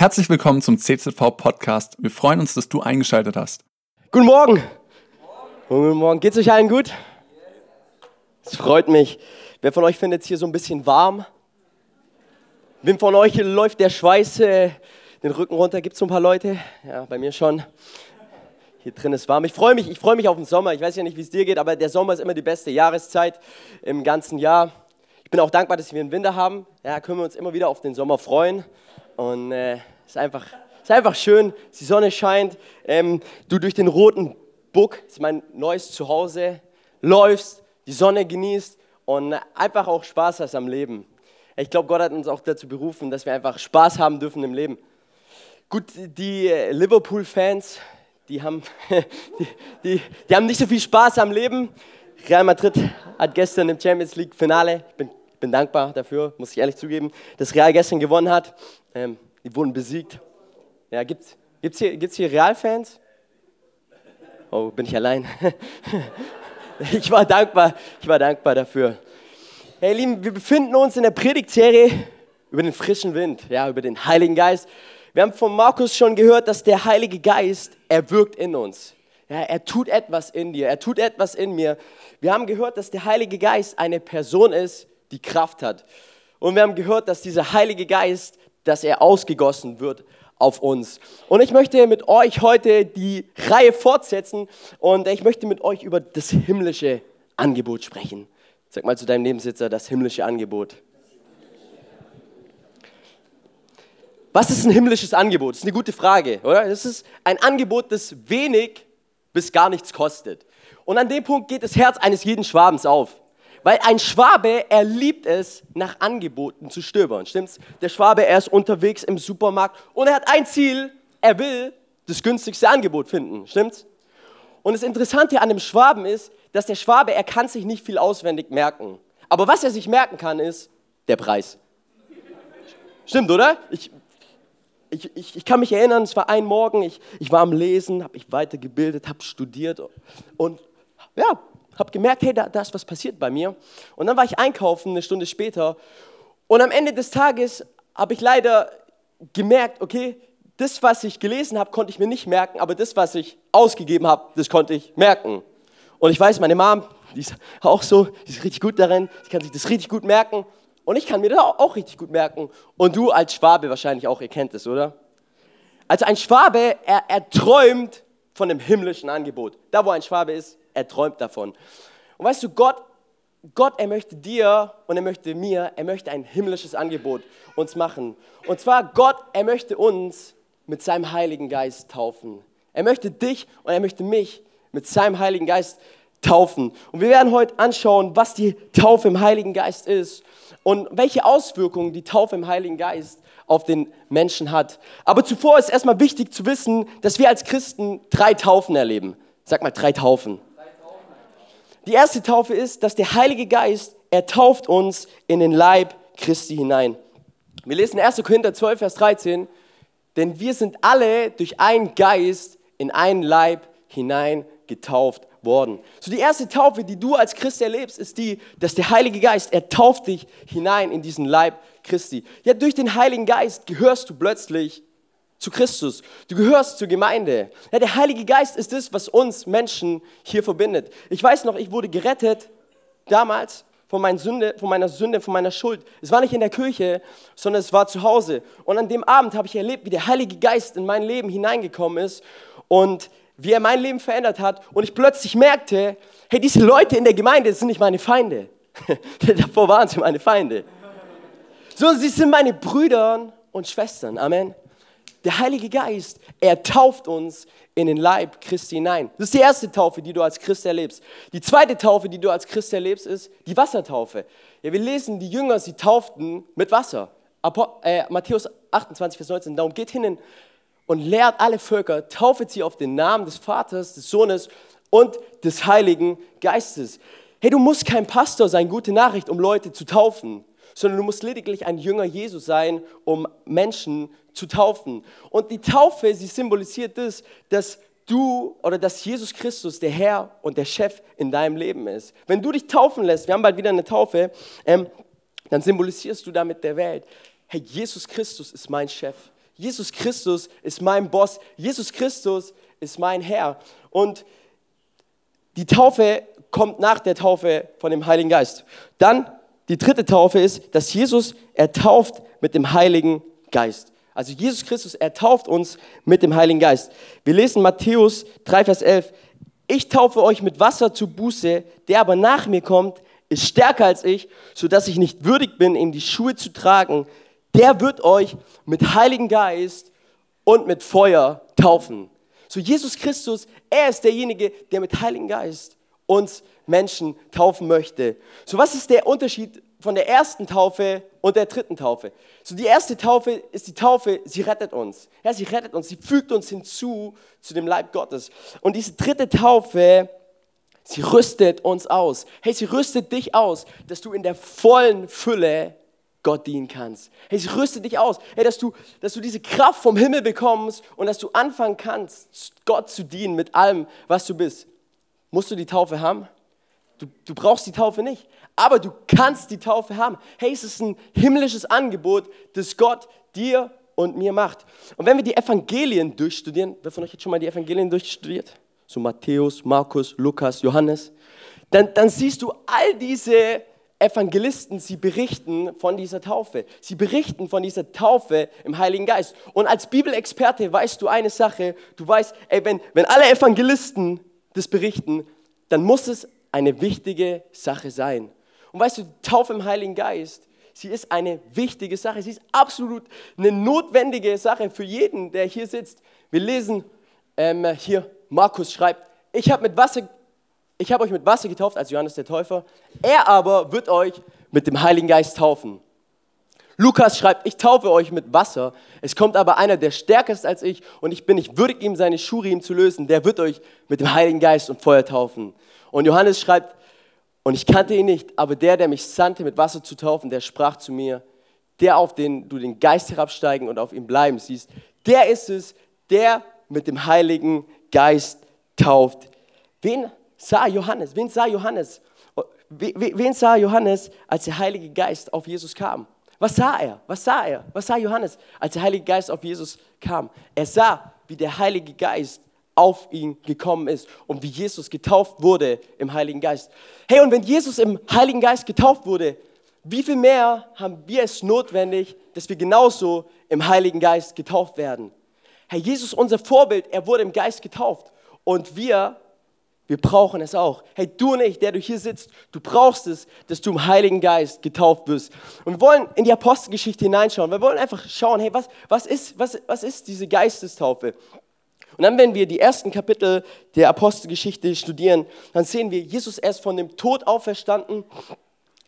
Herzlich willkommen zum CZV Podcast. Wir freuen uns, dass du eingeschaltet hast. Guten Morgen. Guten Morgen. Geht's euch allen gut? Es freut mich. Wer von euch findet es hier so ein bisschen warm? Wem von euch läuft der Schweiß äh, den Rücken runter? Gibt es so ein paar Leute? Ja, bei mir schon. Hier drin ist warm. Ich freue mich, ich freue mich auf den Sommer. Ich weiß ja nicht, wie es dir geht, aber der Sommer ist immer die beste Jahreszeit im ganzen Jahr. Ich bin auch dankbar, dass wir einen Winter haben. Ja, können wir uns immer wieder auf den Sommer freuen. Und äh, ist, einfach, ist einfach schön, die Sonne scheint. Ähm, du durch den roten Buck, das ist mein neues Zuhause, läufst, die Sonne genießt und einfach auch Spaß hast am Leben. Ich glaube, Gott hat uns auch dazu berufen, dass wir einfach Spaß haben dürfen im Leben. Gut, die Liverpool-Fans, die haben, die, die, die, haben nicht so viel Spaß am Leben. Real Madrid hat gestern im Champions League Finale, ich bin, bin dankbar dafür, muss ich ehrlich zugeben, dass Real gestern gewonnen hat. Ähm, die wurden besiegt. Ja, gibt's, gibt's hier, gibt's hier Real-Fans? Oh, bin ich allein? ich war dankbar, ich war dankbar dafür. Hey, Lieben, wir befinden uns in der Predigtserie über den frischen Wind, ja, über den Heiligen Geist. Wir haben von Markus schon gehört, dass der Heilige Geist, er wirkt in uns. Ja, er tut etwas in dir, er tut etwas in mir. Wir haben gehört, dass der Heilige Geist eine Person ist, die Kraft hat. Und wir haben gehört, dass dieser Heilige Geist, dass er ausgegossen wird auf uns. Und ich möchte mit euch heute die Reihe fortsetzen und ich möchte mit euch über das himmlische Angebot sprechen. Sag mal zu deinem Nebensitzer, das himmlische Angebot. Was ist ein himmlisches Angebot? Das ist eine gute Frage, oder? Das ist ein Angebot, das wenig bis gar nichts kostet. Und an dem Punkt geht das Herz eines jeden Schwabens auf. Weil ein Schwabe, er liebt es, nach Angeboten zu stöbern. Stimmt's? Der Schwabe, er ist unterwegs im Supermarkt und er hat ein Ziel, er will das günstigste Angebot finden. Stimmt's? Und das Interessante an dem Schwaben ist, dass der Schwabe, er kann sich nicht viel auswendig merken. Aber was er sich merken kann, ist der Preis. Stimmt, oder? Ich, ich, ich, ich, kann mich erinnern, es war ein Morgen, ich, ich war am Lesen, habe mich weitergebildet, habe studiert und ja, habe gemerkt, hey, da, da ist was passiert bei mir. Und dann war ich einkaufen eine Stunde später und am Ende des Tages habe ich leider gemerkt, okay, das, was ich gelesen habe, konnte ich mir nicht merken, aber das, was ich ausgegeben habe, das konnte ich merken. Und ich weiß, meine Mom, die ist auch so, die ist richtig gut darin, sie kann sich das richtig gut merken. Und ich kann mir das auch richtig gut merken. Und du als Schwabe wahrscheinlich auch, ihr kennt es, oder? Also ein Schwabe, er, er träumt von dem himmlischen Angebot. Da, wo ein Schwabe ist, er träumt davon. Und weißt du, Gott, Gott, er möchte dir und er möchte mir, er möchte ein himmlisches Angebot uns machen. Und zwar Gott, er möchte uns mit seinem Heiligen Geist taufen. Er möchte dich und er möchte mich mit seinem Heiligen Geist taufen. Und wir werden heute anschauen, was die Taufe im Heiligen Geist ist und welche Auswirkungen die Taufe im Heiligen Geist auf den Menschen hat. Aber zuvor ist erstmal wichtig zu wissen, dass wir als Christen drei Taufen erleben. Sag mal drei Taufen. Die erste Taufe ist, dass der Heilige Geist, er tauft uns in den Leib Christi hinein. Wir lesen 1. Korinther 12, Vers 13, denn wir sind alle durch einen Geist in einen Leib hinein getauft worden. So die erste Taufe, die du als Christ erlebst, ist die, dass der Heilige Geist, er tauft dich hinein in diesen Leib Christi. Ja, durch den Heiligen Geist gehörst du plötzlich zu Christus. Du gehörst zur Gemeinde. Ja, der Heilige Geist ist das, was uns Menschen hier verbindet. Ich weiß noch, ich wurde gerettet damals von, meiner Sünde, von meiner Sünde, von meiner Schuld. Es war nicht in der Kirche, sondern es war zu Hause. Und an dem Abend habe ich erlebt, wie der Heilige Geist in mein Leben hineingekommen ist und wie er mein Leben verändert hat. Und ich plötzlich merkte, hey, diese Leute in der Gemeinde sind nicht meine Feinde. Davor waren sie meine Feinde. Sondern sie sind meine Brüder und Schwestern. Amen. Der Heilige Geist, er tauft uns in den Leib Christi hinein. Das ist die erste Taufe, die du als Christ erlebst. Die zweite Taufe, die du als Christ erlebst, ist die Wassertaufe. Ja, wir lesen, die Jünger, sie tauften mit Wasser. Apo, äh, Matthäus 28, Vers 19. Darum geht hin und lehrt alle Völker, taufet sie auf den Namen des Vaters, des Sohnes und des Heiligen Geistes. Hey, du musst kein Pastor sein, gute Nachricht, um Leute zu taufen sondern du musst lediglich ein Jünger Jesus sein, um Menschen zu taufen. Und die Taufe, sie symbolisiert das, dass du oder dass Jesus Christus der Herr und der Chef in deinem Leben ist. Wenn du dich taufen lässt, wir haben bald wieder eine Taufe, ähm, dann symbolisierst du damit der Welt, hey, Jesus Christus ist mein Chef. Jesus Christus ist mein Boss. Jesus Christus ist mein Herr. Und die Taufe kommt nach der Taufe von dem Heiligen Geist. Dann die dritte Taufe ist, dass Jesus ertauft mit dem Heiligen Geist. Also Jesus Christus ertauft uns mit dem Heiligen Geist. Wir lesen Matthäus 3, Vers 11. Ich taufe euch mit Wasser zu Buße, der aber nach mir kommt, ist stärker als ich, sodass ich nicht würdig bin, ihm die Schuhe zu tragen. Der wird euch mit Heiligen Geist und mit Feuer taufen. So Jesus Christus, er ist derjenige, der mit Heiligen Geist uns Menschen taufen möchte. So was ist der Unterschied von der ersten Taufe und der dritten Taufe? So die erste Taufe ist die Taufe, sie rettet uns. Ja, sie rettet uns, sie fügt uns hinzu zu dem Leib Gottes. Und diese dritte Taufe, sie rüstet uns aus. Hey, sie rüstet dich aus, dass du in der vollen Fülle Gott dienen kannst. Hey, sie rüstet dich aus. Hey, dass du, dass du diese Kraft vom Himmel bekommst und dass du anfangen kannst, Gott zu dienen mit allem, was du bist. Musst du die Taufe haben? Du, du brauchst die Taufe nicht, aber du kannst die Taufe haben. Hey, es ist ein himmlisches Angebot, das Gott dir und mir macht. Und wenn wir die Evangelien durchstudieren, wer von euch hat schon mal die Evangelien durchstudiert? So Matthäus, Markus, Lukas, Johannes. Dann, dann siehst du all diese Evangelisten, sie berichten von dieser Taufe. Sie berichten von dieser Taufe im Heiligen Geist. Und als Bibelexperte weißt du eine Sache. Du weißt, ey, wenn, wenn alle Evangelisten das berichten, dann muss es eine wichtige Sache sein. Und weißt du, die Taufe im Heiligen Geist, sie ist eine wichtige Sache. Sie ist absolut eine notwendige Sache für jeden, der hier sitzt. Wir lesen ähm, hier, Markus schreibt, ich habe mit euch mit Wasser getauft als Johannes der Täufer, er aber wird euch mit dem Heiligen Geist taufen. Lukas schreibt, ich taufe euch mit Wasser, es kommt aber einer, der stärker ist als ich und ich bin nicht würdig, ihm seine Schuhe zu lösen, der wird euch mit dem Heiligen Geist und Feuer taufen. Und Johannes schreibt, und ich kannte ihn nicht, aber der, der mich sandte, mit Wasser zu taufen, der sprach zu mir, der, auf den du den Geist herabsteigen und auf ihm bleiben siehst, der ist es, der mit dem Heiligen Geist tauft. Wen sah Johannes? Wen sah Johannes? Wen sah Johannes, als der Heilige Geist auf Jesus kam? Was sah er? Was sah er? Was sah Johannes, als der Heilige Geist auf Jesus kam? Er sah, wie der Heilige Geist auf ihn gekommen ist und wie Jesus getauft wurde im Heiligen Geist. Hey, und wenn Jesus im Heiligen Geist getauft wurde, wie viel mehr haben wir es notwendig, dass wir genauso im Heiligen Geist getauft werden? Herr Jesus, unser Vorbild, er wurde im Geist getauft und wir wir brauchen es auch. Hey, du nicht, der du hier sitzt, du brauchst es, dass du im Heiligen Geist getauft wirst. Und wir wollen in die Apostelgeschichte hineinschauen. Wir wollen einfach schauen, hey, was, was, ist, was, was ist diese Geistestaufe? Und dann, wenn wir die ersten Kapitel der Apostelgeschichte studieren, dann sehen wir, Jesus erst von dem Tod auferstanden.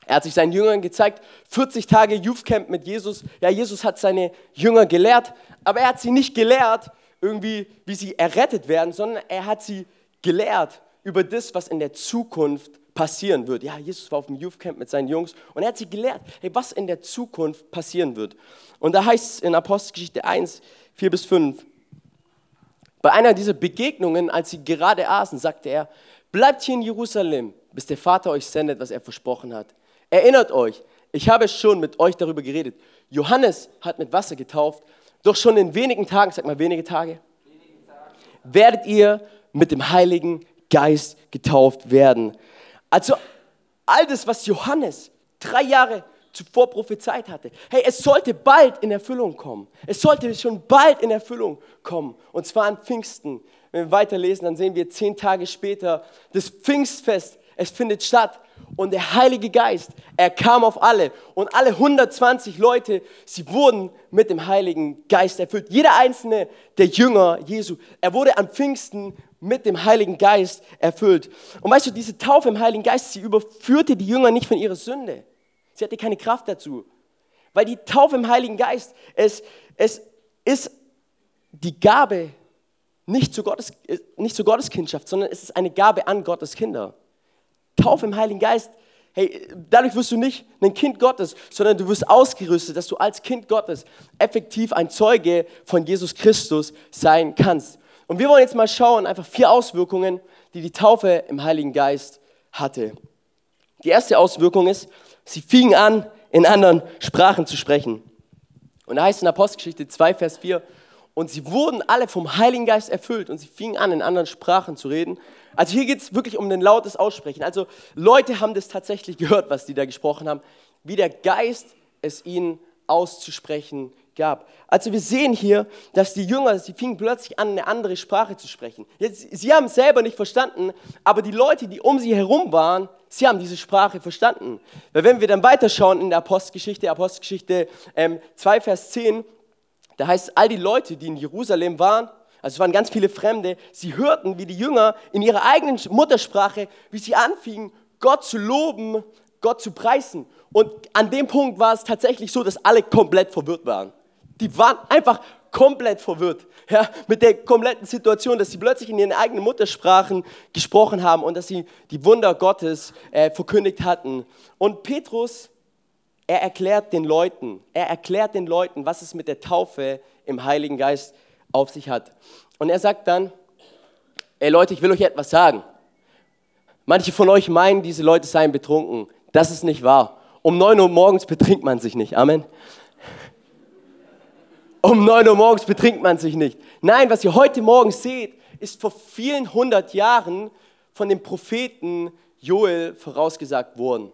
Er hat sich seinen Jüngern gezeigt, 40 Tage Youth Camp mit Jesus. Ja, Jesus hat seine Jünger gelehrt, aber er hat sie nicht gelehrt, irgendwie, wie sie errettet werden, sondern er hat sie gelehrt, über das, was in der Zukunft passieren wird. Ja, Jesus war auf dem Youth Camp mit seinen Jungs und er hat sie gelehrt, hey, was in der Zukunft passieren wird. Und da heißt es in Apostelgeschichte 1, 4 bis 5, bei einer dieser Begegnungen, als sie gerade aßen, sagte er, bleibt hier in Jerusalem, bis der Vater euch sendet, was er versprochen hat. Erinnert euch, ich habe schon mit euch darüber geredet. Johannes hat mit Wasser getauft, doch schon in wenigen Tagen, sag mal wenige Tage, werdet ihr mit dem Heiligen Geist getauft werden. Also all das, was Johannes drei Jahre zuvor prophezeit hatte. Hey, es sollte bald in Erfüllung kommen. Es sollte schon bald in Erfüllung kommen. Und zwar an Pfingsten. Wenn wir weiterlesen, dann sehen wir zehn Tage später das Pfingstfest. Es findet statt. Und der Heilige Geist, er kam auf alle. Und alle 120 Leute, sie wurden mit dem Heiligen Geist erfüllt. Jeder einzelne der Jünger Jesu, er wurde an Pfingsten mit dem Heiligen Geist erfüllt. Und weißt du, diese Taufe im Heiligen Geist, sie überführte die Jünger nicht von ihrer Sünde. Sie hatte keine Kraft dazu. Weil die Taufe im Heiligen Geist, es, es ist die Gabe nicht zur, Gottes, nicht zur Gotteskindschaft, sondern es ist eine Gabe an Gottes Kinder. Taufe im Heiligen Geist, hey, dadurch wirst du nicht ein Kind Gottes, sondern du wirst ausgerüstet, dass du als Kind Gottes effektiv ein Zeuge von Jesus Christus sein kannst. Und wir wollen jetzt mal schauen, einfach vier Auswirkungen, die die Taufe im Heiligen Geist hatte. Die erste Auswirkung ist, sie fingen an, in anderen Sprachen zu sprechen. Und da heißt es in Apostelgeschichte 2, Vers 4, und sie wurden alle vom Heiligen Geist erfüllt und sie fingen an, in anderen Sprachen zu reden. Also hier geht es wirklich um ein lautes Aussprechen. Also Leute haben das tatsächlich gehört, was die da gesprochen haben, wie der Geist es ihnen auszusprechen gab. Also wir sehen hier, dass die Jünger, sie fingen plötzlich an, eine andere Sprache zu sprechen. Jetzt, sie haben es selber nicht verstanden, aber die Leute, die um sie herum waren, sie haben diese Sprache verstanden. Weil wenn wir dann weiterschauen in der Apostelgeschichte, Apostelgeschichte ähm, 2, Vers 10, da heißt all die Leute, die in Jerusalem waren, also es waren ganz viele Fremde, sie hörten, wie die Jünger in ihrer eigenen Muttersprache, wie sie anfingen, Gott zu loben, Gott zu preisen. Und an dem Punkt war es tatsächlich so, dass alle komplett verwirrt waren. Die waren einfach komplett verwirrt ja, mit der kompletten Situation, dass sie plötzlich in ihren eigenen Muttersprachen gesprochen haben und dass sie die Wunder Gottes äh, verkündigt hatten. Und Petrus, er erklärt den Leuten, er erklärt den Leuten, was es mit der Taufe im Heiligen Geist auf sich hat. Und er sagt dann, ey Leute, ich will euch etwas sagen. Manche von euch meinen, diese Leute seien betrunken. Das ist nicht wahr. Um 9 Uhr morgens betrinkt man sich nicht. Amen. Um 9 Uhr morgens betrinkt man sich nicht. Nein, was ihr heute Morgen seht, ist vor vielen hundert Jahren von dem Propheten Joel vorausgesagt worden.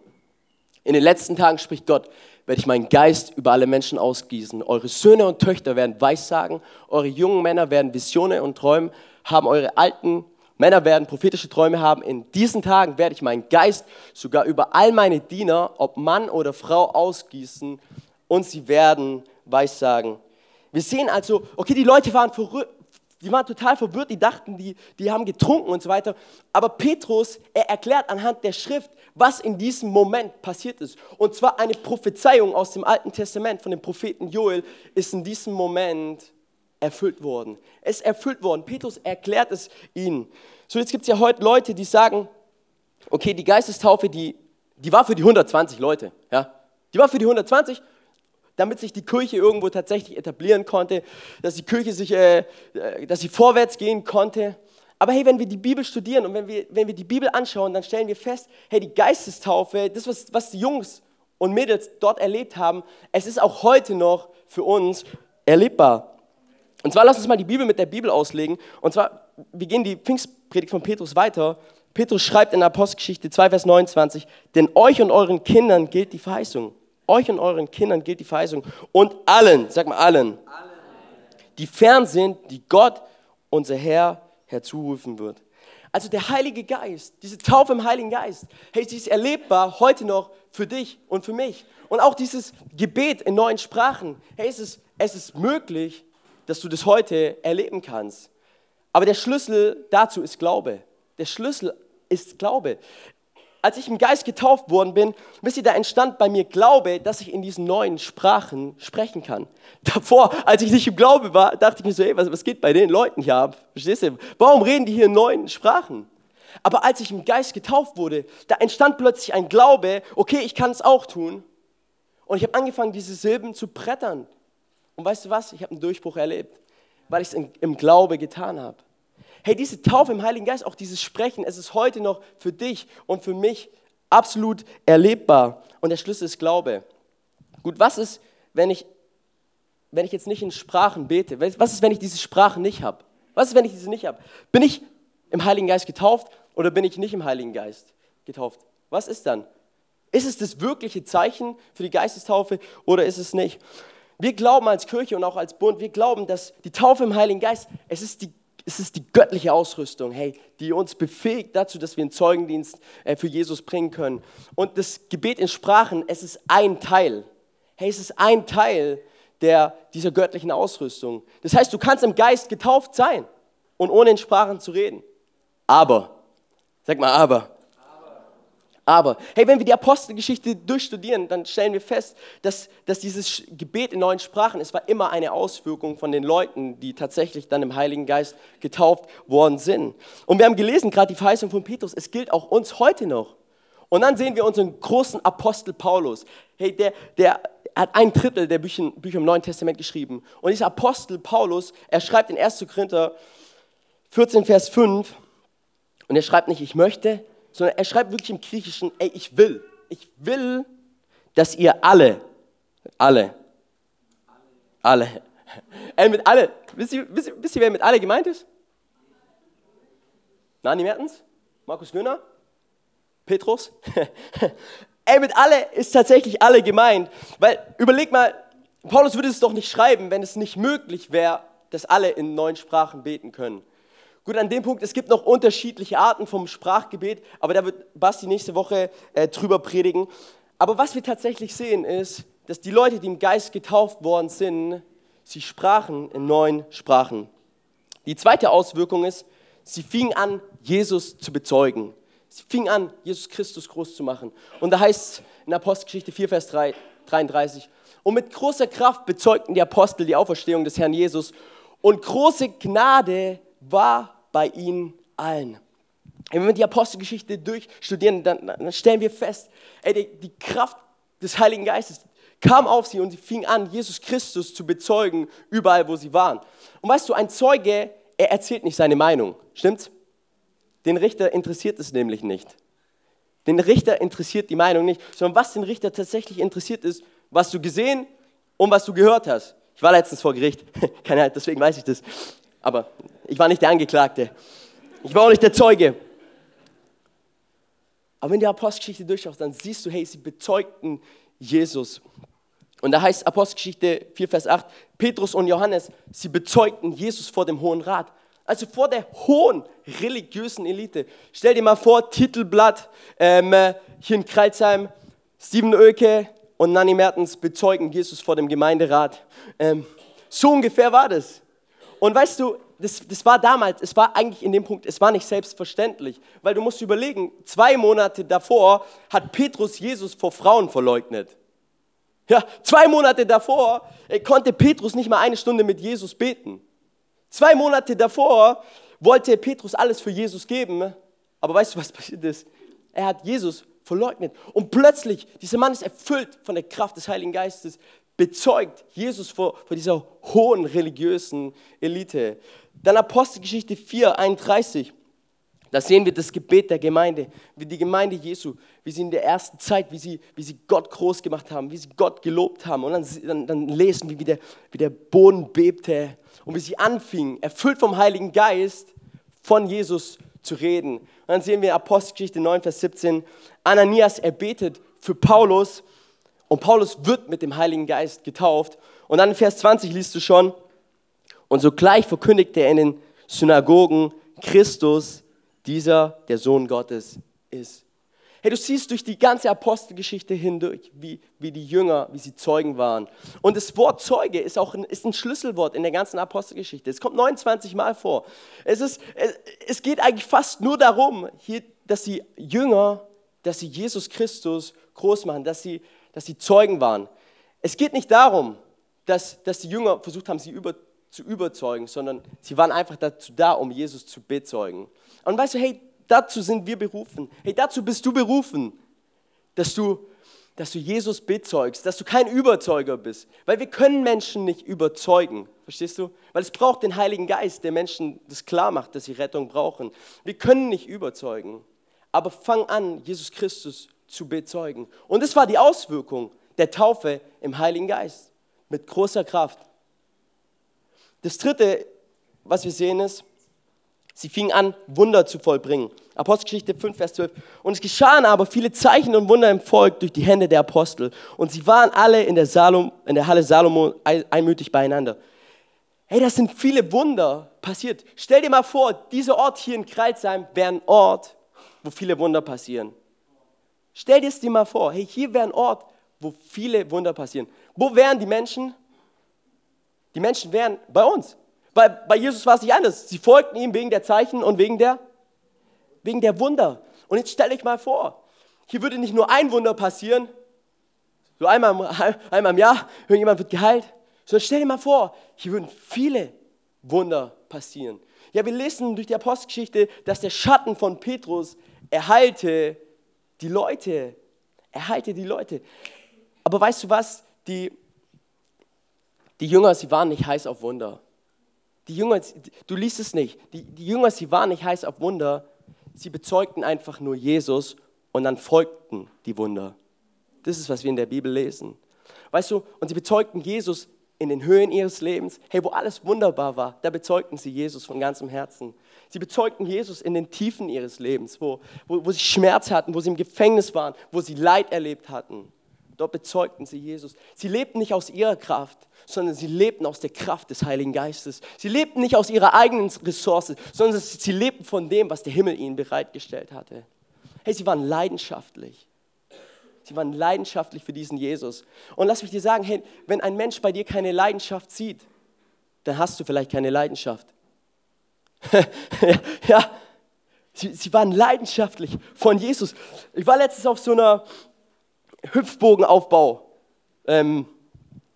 In den letzten Tagen spricht Gott, werde ich meinen Geist über alle Menschen ausgießen. Eure Söhne und Töchter werden Weissagen, eure jungen Männer werden Visionen und Träume haben, eure alten Männer werden prophetische Träume haben. In diesen Tagen werde ich meinen Geist sogar über all meine Diener, ob Mann oder Frau, ausgießen und sie werden Weissagen wir sehen also, okay, die Leute waren die waren total verwirrt, die dachten, die, die haben getrunken und so weiter. Aber Petrus, er erklärt anhand der Schrift, was in diesem Moment passiert ist. Und zwar eine Prophezeiung aus dem Alten Testament von dem Propheten Joel ist in diesem Moment erfüllt worden. Es ist erfüllt worden. Petrus erklärt es ihnen. So, jetzt gibt es ja heute Leute, die sagen, okay, die Geistestaufe, die, die war für die 120 Leute. Ja? Die war für die 120 damit sich die Kirche irgendwo tatsächlich etablieren konnte, dass die Kirche sich, äh, äh, dass sie vorwärts gehen konnte. Aber hey, wenn wir die Bibel studieren und wenn wir, wenn wir die Bibel anschauen, dann stellen wir fest, hey, die Geistestaufe, das, was, was die Jungs und Mädels dort erlebt haben, es ist auch heute noch für uns erlebbar. Und zwar lass uns mal die Bibel mit der Bibel auslegen. Und zwar, wir gehen die Pfingstpredigt von Petrus weiter. Petrus schreibt in Apostelgeschichte 2, Vers 29, denn euch und euren Kindern gilt die Verheißung. Euch und euren Kindern gilt die Verheißung. Und allen, sag mal allen, die fern sind, die Gott, unser Herr, herzurufen wird. Also der Heilige Geist, diese Taufe im Heiligen Geist, hey, sie ist erlebbar heute noch für dich und für mich. Und auch dieses Gebet in neuen Sprachen, hey, es ist, es ist möglich, dass du das heute erleben kannst. Aber der Schlüssel dazu ist Glaube. Der Schlüssel ist Glaube als ich im Geist getauft worden bin, wisst ihr, da entstand bei mir Glaube, dass ich in diesen neuen Sprachen sprechen kann. Davor, als ich nicht im Glaube war, dachte ich mir so, ey, was, was geht bei den Leuten hier ab? Verstehst du? Warum reden die hier in neuen Sprachen? Aber als ich im Geist getauft wurde, da entstand plötzlich ein Glaube, okay, ich kann es auch tun. Und ich habe angefangen, diese Silben zu brettern. Und weißt du was? Ich habe einen Durchbruch erlebt, weil ich es im Glaube getan habe. Hey, diese Taufe im Heiligen Geist, auch dieses Sprechen, es ist heute noch für dich und für mich absolut erlebbar. Und der Schlüssel ist Glaube. Gut, was ist, wenn ich, wenn ich jetzt nicht in Sprachen bete? Was ist, wenn ich diese Sprachen nicht habe? Was ist, wenn ich diese nicht habe? Bin ich im Heiligen Geist getauft oder bin ich nicht im Heiligen Geist getauft? Was ist dann? Ist es das wirkliche Zeichen für die Geistestaufe oder ist es nicht? Wir glauben als Kirche und auch als Bund, wir glauben, dass die Taufe im Heiligen Geist, es ist die es ist die göttliche Ausrüstung, hey, die uns befähigt dazu, dass wir einen Zeugendienst äh, für Jesus bringen können. Und das Gebet in Sprachen, es ist ein Teil. Hey, es ist ein Teil der, dieser göttlichen Ausrüstung. Das heißt, du kannst im Geist getauft sein und ohne in Sprachen zu reden. Aber, sag mal aber, aber, hey, wenn wir die Apostelgeschichte durchstudieren, dann stellen wir fest, dass, dass dieses Gebet in neuen Sprachen, es war immer eine Auswirkung von den Leuten, die tatsächlich dann im Heiligen Geist getauft worden sind. Und wir haben gelesen, gerade die Verheißung von Petrus, es gilt auch uns heute noch. Und dann sehen wir unseren großen Apostel Paulus. Hey, der, der hat ein Drittel der Bücher, Bücher im Neuen Testament geschrieben. Und dieser Apostel Paulus, er schreibt in 1. Korinther 14, Vers 5, und er schreibt nicht, ich möchte, sondern er schreibt wirklich im Griechischen, ey, ich will, ich will, dass ihr alle, alle, Alle. Ey, mit alle. Wisst ihr, wisst, ihr, wisst ihr, wer mit alle gemeint ist? Nani Mertens? Markus Göhner? Petrus? Ey, mit alle ist tatsächlich alle gemeint. Weil, überleg mal, Paulus würde es doch nicht schreiben, wenn es nicht möglich wäre, dass alle in neuen Sprachen beten können. Gut, an dem Punkt, es gibt noch unterschiedliche Arten vom Sprachgebet, aber da wird Basti nächste Woche äh, drüber predigen. Aber was wir tatsächlich sehen ist, dass die Leute, die im Geist getauft worden sind, sie sprachen in neuen Sprachen. Die zweite Auswirkung ist, sie fingen an, Jesus zu bezeugen. Sie fingen an, Jesus Christus groß zu machen. Und da heißt es in Apostelgeschichte 4, Vers 3, 33, und mit großer Kraft bezeugten die Apostel die Auferstehung des Herrn Jesus und große Gnade war bei ihnen allen. Wenn wir die Apostelgeschichte durchstudieren, dann, dann stellen wir fest, ey, die, die Kraft des Heiligen Geistes kam auf sie und sie fing an, Jesus Christus zu bezeugen, überall, wo sie waren. Und weißt du, ein Zeuge, er erzählt nicht seine Meinung, stimmt's? Den Richter interessiert es nämlich nicht. Den Richter interessiert die Meinung nicht, sondern was den Richter tatsächlich interessiert ist, was du gesehen und was du gehört hast. Ich war letztens vor Gericht, Ahnung, deswegen weiß ich das. Aber ich war nicht der Angeklagte. Ich war auch nicht der Zeuge. Aber wenn du die Apostelgeschichte durchschaust, dann siehst du, hey, sie bezeugten Jesus. Und da heißt Apostelgeschichte 4, Vers 8, Petrus und Johannes, sie bezeugten Jesus vor dem Hohen Rat. Also vor der hohen religiösen Elite. Stell dir mal vor, Titelblatt ähm, hier in Kreuzheim, Steven Oelke, und Nanni Mertens bezeugen Jesus vor dem Gemeinderat. Ähm, so ungefähr war das. Und weißt du, das, das war damals, es war eigentlich in dem Punkt, es war nicht selbstverständlich, weil du musst überlegen, zwei Monate davor hat Petrus Jesus vor Frauen verleugnet. Ja, zwei Monate davor äh, konnte Petrus nicht mal eine Stunde mit Jesus beten. Zwei Monate davor wollte Petrus alles für Jesus geben, aber weißt du, was passiert ist? Er hat Jesus verleugnet. Und plötzlich, dieser Mann ist erfüllt von der Kraft des Heiligen Geistes, bezeugt Jesus vor, vor dieser hohen religiösen Elite. Dann Apostelgeschichte 4, 31. Da sehen wir das Gebet der Gemeinde, wie die Gemeinde Jesu, wie sie in der ersten Zeit, wie sie, wie sie Gott groß gemacht haben, wie sie Gott gelobt haben. Und dann, dann, dann lesen wir, wie der, wie der Boden bebte und wie sie anfingen, erfüllt vom Heiligen Geist, von Jesus zu reden. Und dann sehen wir Apostelgeschichte 9, Vers 17, Ananias erbetet für Paulus und Paulus wird mit dem Heiligen Geist getauft. Und dann in Vers 20 liest du schon, und sogleich verkündigte er in den Synagogen, Christus, dieser der Sohn Gottes ist. Hey, du siehst durch die ganze Apostelgeschichte hindurch, wie, wie die Jünger, wie sie Zeugen waren. Und das Wort Zeuge ist auch ein, ist ein Schlüsselwort in der ganzen Apostelgeschichte. Es kommt 29 Mal vor. Es, ist, es, es geht eigentlich fast nur darum, hier, dass die Jünger, dass sie Jesus Christus groß machen, dass sie, dass sie Zeugen waren. Es geht nicht darum, dass, dass die Jünger versucht haben, sie über, zu überzeugen, sondern sie waren einfach dazu da, um Jesus zu bezeugen. Und weißt du, hey, dazu sind wir berufen. Hey, dazu bist du berufen, dass du, dass du Jesus bezeugst, dass du kein Überzeuger bist. Weil wir können Menschen nicht überzeugen. Verstehst du? Weil es braucht den Heiligen Geist, der Menschen das klar macht, dass sie Rettung brauchen. Wir können nicht überzeugen. Aber fang an, Jesus Christus zu bezeugen. Und das war die Auswirkung der Taufe im Heiligen Geist. Mit großer Kraft. Das dritte, was wir sehen, ist, Sie fingen an, Wunder zu vollbringen. Apostelgeschichte 5, Vers 12. Und es geschahen aber viele Zeichen und Wunder im Volk durch die Hände der Apostel. Und sie waren alle in der, Salom, in der Halle Salomo einmütig beieinander. Hey, das sind viele Wunder passiert. Stell dir mal vor, dieser Ort hier in Kreilsheim wäre ein Ort, wo viele Wunder passieren. Stell dir es dir mal vor. Hey, hier wäre ein Ort, wo viele Wunder passieren. Wo wären die Menschen? Die Menschen wären bei uns. Bei, bei Jesus war es nicht anders. Sie folgten ihm wegen der Zeichen und wegen der, wegen der Wunder. Und jetzt stelle ich mal vor, hier würde nicht nur ein Wunder passieren, so einmal, einmal im Jahr, irgendjemand wird geheilt, sondern stell dir mal vor, hier würden viele Wunder passieren. Ja, wir lesen durch die Apostelgeschichte, dass der Schatten von Petrus erheilte die Leute. Erheilte die Leute. Aber weißt du was? Die, die Jünger, sie waren nicht heiß auf Wunder. Die Jünger, du liest es nicht, die, die Jünger, sie waren nicht heiß auf Wunder, sie bezeugten einfach nur Jesus und dann folgten die Wunder. Das ist, was wir in der Bibel lesen. Weißt du, und sie bezeugten Jesus in den Höhen ihres Lebens, hey, wo alles wunderbar war, da bezeugten sie Jesus von ganzem Herzen. Sie bezeugten Jesus in den Tiefen ihres Lebens, wo, wo, wo sie Schmerz hatten, wo sie im Gefängnis waren, wo sie Leid erlebt hatten. Dort bezeugten sie Jesus. Sie lebten nicht aus ihrer Kraft, sondern sie lebten aus der Kraft des Heiligen Geistes. Sie lebten nicht aus ihrer eigenen Ressource, sondern sie lebten von dem, was der Himmel ihnen bereitgestellt hatte. Hey, sie waren leidenschaftlich. Sie waren leidenschaftlich für diesen Jesus. Und lass mich dir sagen, hey, wenn ein Mensch bei dir keine Leidenschaft sieht, dann hast du vielleicht keine Leidenschaft. ja, ja. Sie, sie waren leidenschaftlich von Jesus. Ich war letztens auf so einer Hüpfbogenaufbau. Ähm,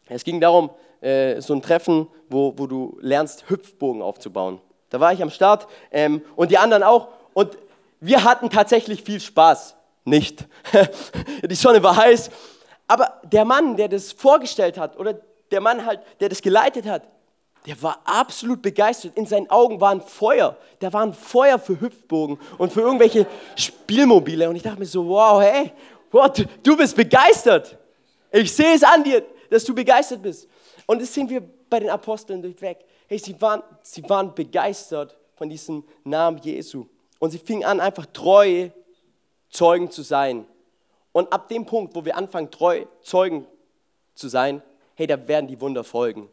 es ging darum, äh, so ein Treffen, wo, wo du lernst, Hüpfbogen aufzubauen. Da war ich am Start ähm, und die anderen auch. Und wir hatten tatsächlich viel Spaß. Nicht. die Sonne war heiß. Aber der Mann, der das vorgestellt hat, oder der Mann halt, der das geleitet hat, der war absolut begeistert. In seinen Augen war ein Feuer. Da war ein Feuer für Hüpfbogen und für irgendwelche Spielmobile. Und ich dachte mir so, wow, hey, what, du bist begeistert. Ich sehe es an dir, dass du begeistert bist. Und das sehen wir bei den Aposteln durchweg. Hey, sie waren, sie waren begeistert von diesem Namen Jesu. Und sie fingen an, einfach treu Zeugen zu sein. Und ab dem Punkt, wo wir anfangen, treu Zeugen zu sein, hey, da werden die Wunder folgen.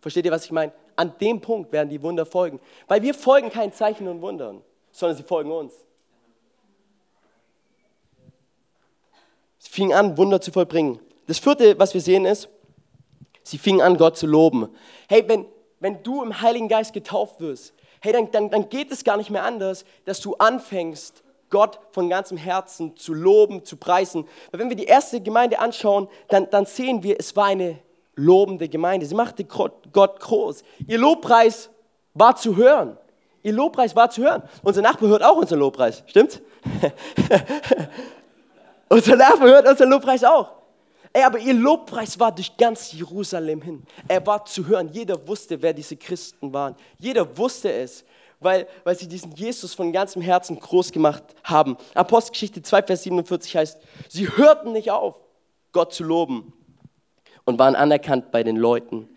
Versteht ihr, was ich meine? An dem Punkt werden die Wunder folgen. Weil wir folgen keinen Zeichen und Wundern, sondern sie folgen uns. Sie fingen an, Wunder zu vollbringen. Das vierte, was wir sehen, ist, sie fingen an, Gott zu loben. Hey, wenn, wenn du im Heiligen Geist getauft wirst, hey, dann, dann, dann geht es gar nicht mehr anders, dass du anfängst, Gott von ganzem Herzen zu loben, zu preisen. Weil wenn wir die erste Gemeinde anschauen, dann, dann sehen wir, es war eine lobende Gemeinde. Sie machte Gott groß. Ihr Lobpreis war zu hören. Ihr Lobpreis war zu hören. Unser Nachbar hört auch unseren Lobpreis, stimmt's? unser Nachbar hört unseren Lobpreis auch. Ey, aber ihr Lobpreis war durch ganz Jerusalem hin. Er war zu hören. Jeder wusste, wer diese Christen waren. Jeder wusste es, weil, weil sie diesen Jesus von ganzem Herzen groß gemacht haben. Apostelgeschichte 2, Vers 47 heißt, sie hörten nicht auf, Gott zu loben und waren anerkannt bei den Leuten.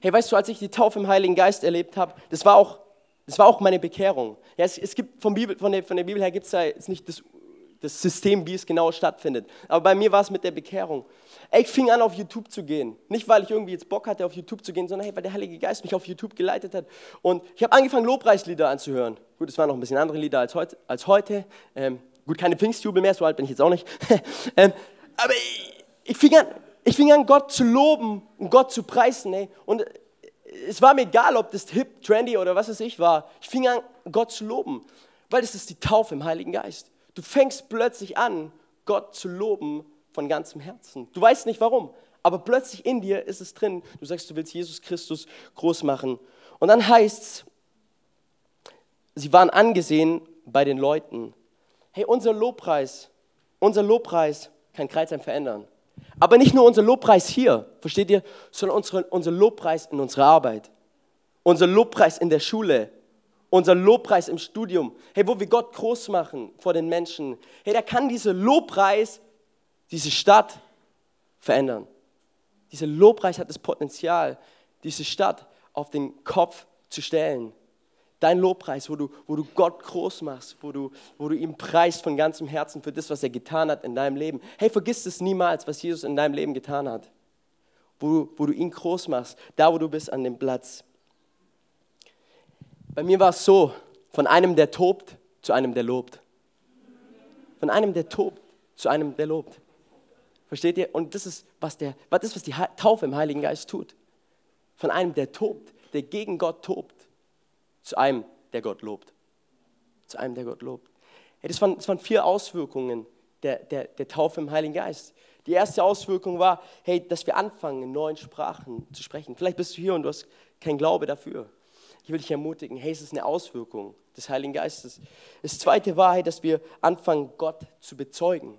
Hey, weißt du, als ich die Taufe im Heiligen Geist erlebt habe, das war auch, das war auch meine Bekehrung. Ja, es, es gibt vom Bibel, von, der, von der Bibel her gibt es da jetzt nicht das, das System, wie es genau stattfindet. Aber bei mir war es mit der Bekehrung. Ich fing an, auf YouTube zu gehen. Nicht, weil ich irgendwie jetzt Bock hatte, auf YouTube zu gehen, sondern hey, weil der Heilige Geist mich auf YouTube geleitet hat. Und ich habe angefangen, Lobpreislieder anzuhören. Gut, es waren noch ein bisschen andere Lieder als heute. Als heute. Ähm, gut, keine Pfingstjubel mehr, so alt bin ich jetzt auch nicht. ähm, aber ich, ich fing an, ich fing an, Gott zu loben und Gott zu preisen. Ey. Und es war mir egal, ob das hip, trendy oder was es ich war. Ich fing an, Gott zu loben, weil es ist die Taufe im Heiligen Geist. Du fängst plötzlich an, Gott zu loben von ganzem Herzen. Du weißt nicht warum, aber plötzlich in dir ist es drin. Du sagst, du willst Jesus Christus groß machen. Und dann heißt es, sie waren angesehen bei den Leuten. Hey, unser Lobpreis, unser Lobpreis kann Kreuzheim verändern. Aber nicht nur unser Lobpreis hier, versteht ihr, sondern unsere, unser Lobpreis in unserer Arbeit, unser Lobpreis in der Schule, unser Lobpreis im Studium, hey, wo wir Gott groß machen vor den Menschen. Hey, da kann dieser Lobpreis diese Stadt verändern. Dieser Lobpreis hat das Potenzial, diese Stadt auf den Kopf zu stellen. Dein Lobpreis, wo du, wo du Gott groß machst, wo du, wo du ihm preist von ganzem Herzen für das, was er getan hat in deinem Leben. Hey, vergiss es niemals, was Jesus in deinem Leben getan hat. Wo wo du ihn groß machst, da wo du bist an dem Platz. Bei mir war es so, von einem, der tobt, zu einem, der lobt. Von einem, der tobt, zu einem, der lobt. Versteht ihr? Und das ist, was, der, das ist, was die Taufe im Heiligen Geist tut. Von einem, der tobt, der gegen Gott tobt, zu einem, der Gott lobt. Zu einem, der Gott lobt. Hey, das, waren, das waren vier Auswirkungen der, der, der Taufe im Heiligen Geist. Die erste Auswirkung war, hey, dass wir anfangen, in neuen Sprachen zu sprechen. Vielleicht bist du hier und du hast keinen Glaube dafür. Ich will dich ermutigen, hey, es ist eine Auswirkung des Heiligen Geistes. Das zweite war, hey, dass wir anfangen, Gott zu bezeugen.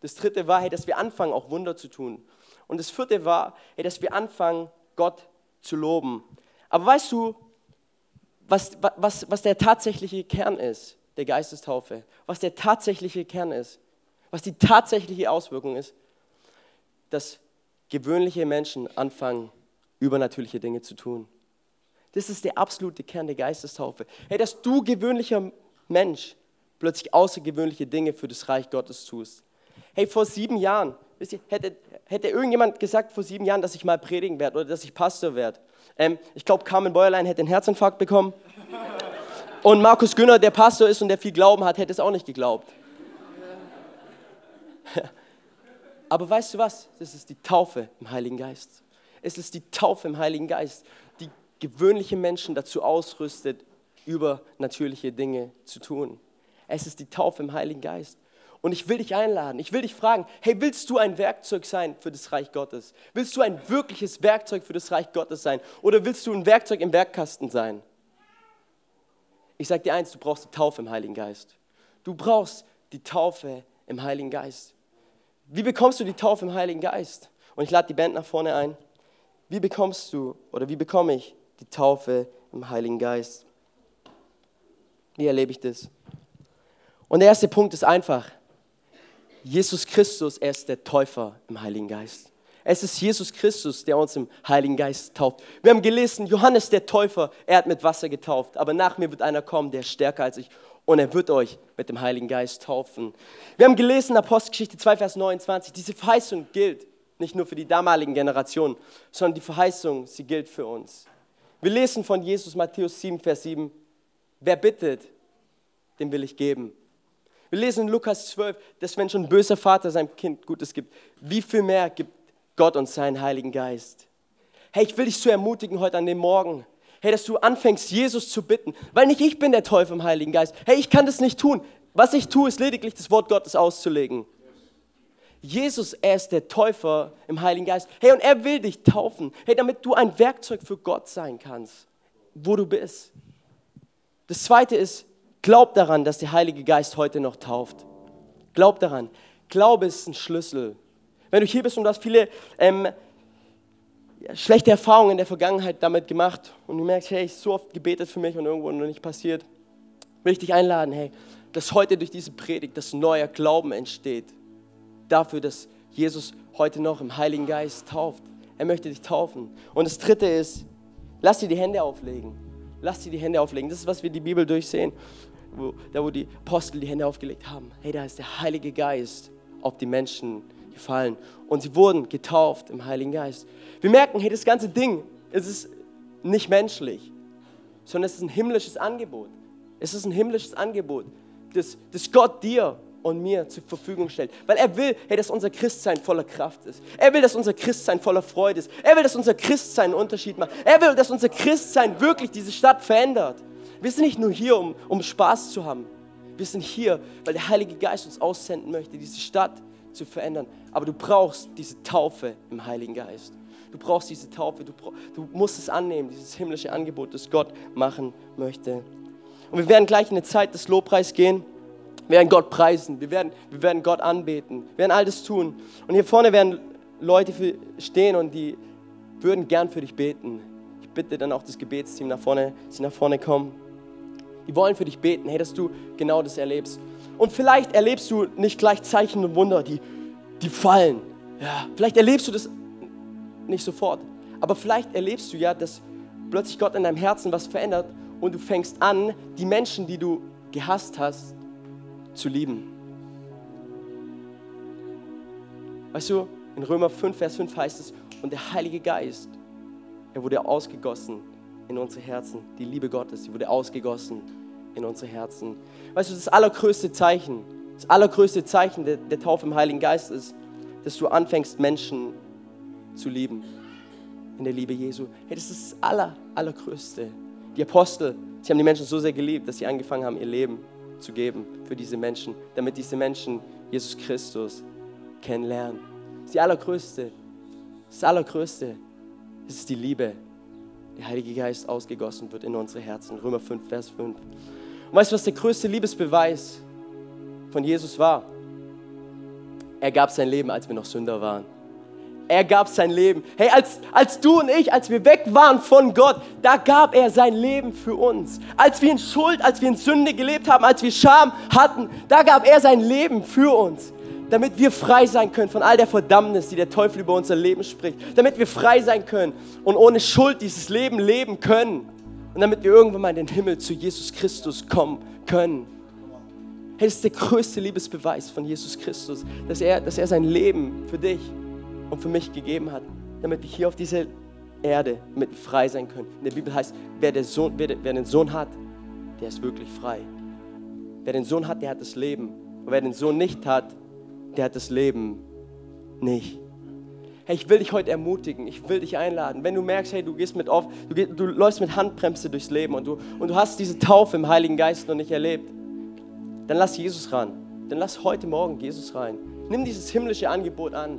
Das dritte war, hey, dass wir anfangen, auch Wunder zu tun. Und das vierte war, hey, dass wir anfangen, Gott zu loben. Aber weißt du, was, was, was der tatsächliche Kern ist der Geistestaufe, was der tatsächliche Kern ist, was die tatsächliche Auswirkung ist, dass gewöhnliche Menschen anfangen, übernatürliche Dinge zu tun. Das ist der absolute Kern der Geistestaufe. Hey, dass du gewöhnlicher Mensch plötzlich außergewöhnliche Dinge für das Reich Gottes tust. Hey, vor sieben Jahren, ihr, hätte, hätte irgendjemand gesagt vor sieben Jahren, dass ich mal predigen werde oder dass ich Pastor werde. Ähm, ich glaube, Carmen Bäuerlein hätte einen Herzinfarkt bekommen. Und Markus Günner, der Pastor ist und der viel Glauben hat, hätte es auch nicht geglaubt. Aber weißt du was? Das ist die Taufe im Heiligen Geist. Es ist die Taufe im Heiligen Geist, gewöhnliche Menschen dazu ausrüstet, übernatürliche Dinge zu tun. Es ist die Taufe im Heiligen Geist. Und ich will dich einladen, ich will dich fragen, hey, willst du ein Werkzeug sein für das Reich Gottes? Willst du ein wirkliches Werkzeug für das Reich Gottes sein? Oder willst du ein Werkzeug im Werkkasten sein? Ich sage dir eins, du brauchst die Taufe im Heiligen Geist. Du brauchst die Taufe im Heiligen Geist. Wie bekommst du die Taufe im Heiligen Geist? Und ich lade die Band nach vorne ein. Wie bekommst du oder wie bekomme ich die Taufe im Heiligen Geist? Wie erlebe ich das? Und der erste Punkt ist einfach. Jesus Christus, er ist der Täufer im Heiligen Geist. Es ist Jesus Christus, der uns im Heiligen Geist tauft. Wir haben gelesen, Johannes der Täufer, er hat mit Wasser getauft, aber nach mir wird einer kommen, der ist stärker als ich und er wird euch mit dem Heiligen Geist taufen. Wir haben gelesen, Apostelgeschichte 2, Vers 29, diese Verheißung gilt nicht nur für die damaligen Generationen, sondern die Verheißung, sie gilt für uns. Wir lesen von Jesus, Matthäus 7, Vers 7, wer bittet, dem will ich geben. Wir lesen in Lukas 12, dass wenn schon ein böser Vater seinem Kind Gutes gibt, wie viel mehr gibt Gott uns seinen Heiligen Geist. Hey, ich will dich so ermutigen heute an dem Morgen. Hey, dass du anfängst, Jesus zu bitten, weil nicht ich bin der Teufel im Heiligen Geist. Hey, ich kann das nicht tun. Was ich tue, ist lediglich das Wort Gottes auszulegen. Jesus, er ist der Täufer im Heiligen Geist. Hey, und er will dich taufen. Hey, damit du ein Werkzeug für Gott sein kannst, wo du bist. Das zweite ist, glaub daran, dass der Heilige Geist heute noch tauft. Glaub daran. Glaube ist ein Schlüssel wenn du hier bist und du hast viele ähm, schlechte Erfahrungen in der Vergangenheit damit gemacht und du merkst, hey, ich so oft gebetet für mich und irgendwo noch nicht passiert, will ich dich einladen, hey, dass heute durch diese Predigt das neuer Glauben entsteht. Dafür, dass Jesus heute noch im Heiligen Geist tauft. Er möchte dich taufen. Und das dritte ist, lass dir die Hände auflegen. Lass dir die Hände auflegen. Das ist, was wir die Bibel durchsehen. Wo, da, wo die Apostel die Hände aufgelegt haben. Hey, da ist der Heilige Geist auf die Menschen gefallen. Und sie wurden getauft im Heiligen Geist. Wir merken, hey, das ganze Ding, es ist nicht menschlich, sondern es ist ein himmlisches Angebot. Es ist ein himmlisches Angebot, das, das Gott dir und mir zur Verfügung stellt. Weil er will, hey, dass unser Christsein voller Kraft ist. Er will, dass unser Christsein voller Freude ist. Er will, dass unser Christsein einen Unterschied macht. Er will, dass unser Christsein wirklich diese Stadt verändert. Wir sind nicht nur hier, um, um Spaß zu haben. Wir sind hier, weil der Heilige Geist uns aussenden möchte, diese Stadt zu verändern. Aber du brauchst diese Taufe im Heiligen Geist. Du brauchst diese Taufe, du, du musst es annehmen, dieses himmlische Angebot, das Gott machen möchte. Und wir werden gleich in eine Zeit des Lobpreis gehen. Wir werden Gott preisen, wir werden, wir werden Gott anbeten, wir werden all das tun. Und hier vorne werden Leute stehen und die würden gern für dich beten. Ich bitte dann auch das Gebetsteam nach vorne, dass sie nach vorne kommen. Die wollen für dich beten, hey, dass du genau das erlebst. Und vielleicht erlebst du nicht gleich Zeichen und Wunder, die, die fallen. Ja, vielleicht erlebst du das nicht sofort. Aber vielleicht erlebst du ja, dass plötzlich Gott in deinem Herzen was verändert und du fängst an, die Menschen, die du gehasst hast, zu lieben. Weißt du, in Römer 5, Vers 5 heißt es, und der Heilige Geist, er wurde ausgegossen in unsere Herzen. Die Liebe Gottes, die wurde ausgegossen in unsere Herzen. Weißt du, das allergrößte Zeichen, das allergrößte Zeichen der, der Taufe im Heiligen Geist ist, dass du anfängst, Menschen zu lieben. In der Liebe Jesu. Hey, das ist das aller, allergrößte. Die Apostel, sie haben die Menschen so sehr geliebt, dass sie angefangen haben, ihr Leben zu geben für diese Menschen, damit diese Menschen Jesus Christus kennenlernen. Das allergrößte, das allergrößte, ist die Liebe. Der Heilige Geist ausgegossen wird in unsere Herzen. Römer 5, Vers 5. Und weißt du, was der größte Liebesbeweis von Jesus war? Er gab sein Leben, als wir noch Sünder waren. Er gab sein Leben. Hey, als, als du und ich, als wir weg waren von Gott, da gab er sein Leben für uns. Als wir in Schuld, als wir in Sünde gelebt haben, als wir Scham hatten, da gab er sein Leben für uns. damit wir frei sein können von all der Verdammnis, die der Teufel über unser Leben spricht, damit wir frei sein können und ohne Schuld dieses Leben leben können und damit wir irgendwann mal in den Himmel zu Jesus Christus kommen können. Hey, das ist der größte Liebesbeweis von Jesus Christus, dass er, dass er sein Leben für dich und für mich gegeben hat, damit wir hier auf dieser Erde mit frei sein können. In der Bibel heißt, wer, der Sohn, wer, wer den Sohn hat, der ist wirklich frei. Wer den Sohn hat, der hat das Leben. Und wer den Sohn nicht hat, der hat das Leben nicht. Hey, ich will dich heute ermutigen, ich will dich einladen. Wenn du merkst, hey, du gehst mit auf, du, gehst, du läufst mit Handbremse durchs Leben und du, und du hast diese Taufe im Heiligen Geist noch nicht erlebt, dann lass Jesus ran. Dann lass heute Morgen Jesus rein. Nimm dieses himmlische Angebot an.